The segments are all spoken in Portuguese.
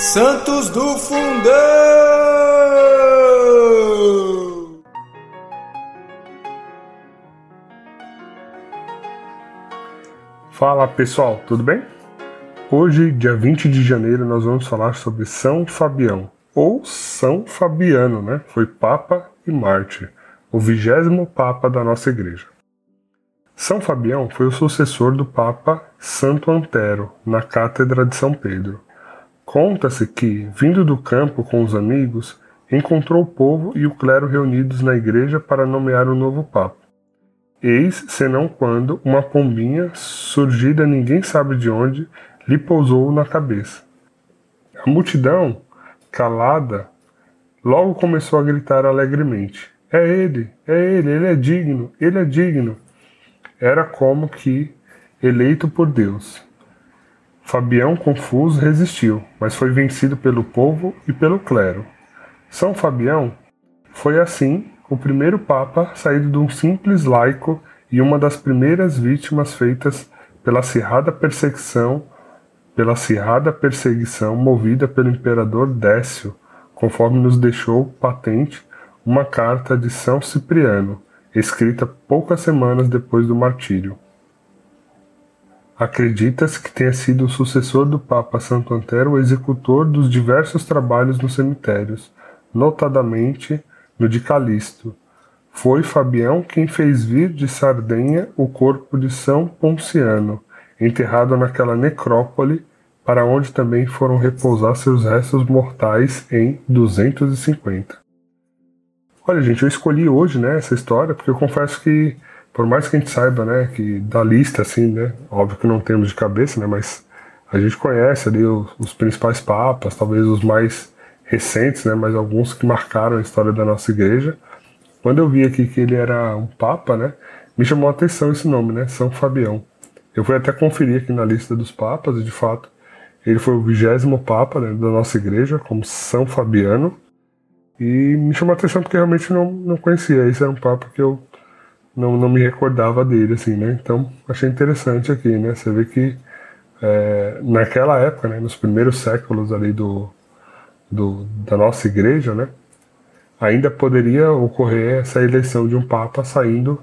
Santos do Fundão! Fala pessoal, tudo bem? Hoje, dia 20 de janeiro, nós vamos falar sobre São Fabião, ou São Fabiano, né? Foi Papa e Mártir, o vigésimo Papa da nossa igreja. São Fabião foi o sucessor do Papa Santo Antero, na Cátedra de São Pedro. Conta-se que, vindo do campo com os amigos, encontrou o povo e o clero reunidos na igreja para nomear o novo Papa. Eis, senão quando, uma pombinha, surgida ninguém sabe de onde, lhe pousou na cabeça. A multidão, calada, logo começou a gritar alegremente: É ele, é ele, ele é digno, ele é digno. Era como que eleito por Deus. Fabião, confuso, resistiu, mas foi vencido pelo povo e pelo clero. São Fabião foi, assim, o primeiro papa saído de um simples laico e uma das primeiras vítimas feitas pela acirrada perseguição, pela acirrada perseguição movida pelo imperador Décio, conforme nos deixou patente uma carta de São Cipriano, escrita poucas semanas depois do martírio. Acredita-se que tenha sido o sucessor do Papa Santo Antero o executor dos diversos trabalhos nos cemitérios, notadamente no de Calisto. Foi Fabião quem fez vir de Sardenha o corpo de São Ponciano, enterrado naquela necrópole, para onde também foram repousar seus restos mortais em 250. Olha, gente, eu escolhi hoje né, essa história porque eu confesso que por mais que a gente saiba, né, que da lista, assim, né, óbvio que não temos de cabeça, né, mas a gente conhece ali os, os, principais papas, talvez os mais recentes, né, mas alguns que marcaram a história da nossa igreja. Quando eu vi aqui que ele era um papa, né, me chamou a atenção esse nome, né, São Fabião. Eu fui até conferir aqui na lista dos papas e de fato ele foi o vigésimo papa né, da nossa igreja, como São Fabiano. E me chamou a atenção porque realmente não, não conhecia. Esse era um papa que eu não, não me recordava dele, assim, né? Então, achei interessante aqui, né? Você vê que é, naquela época, né, nos primeiros séculos ali do, do, da nossa igreja, né, ainda poderia ocorrer essa eleição de um papa saindo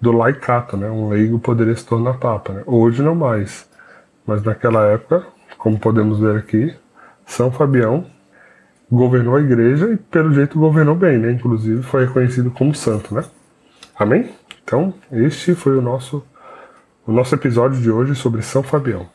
do laicato, né, um leigo poderia se tornar papa. Né? Hoje não mais, mas naquela época, como podemos ver aqui, São Fabião governou a igreja e pelo jeito governou bem, né? Inclusive foi reconhecido como santo, né? Amém? Então, este foi o nosso, o nosso episódio de hoje sobre São Fabião.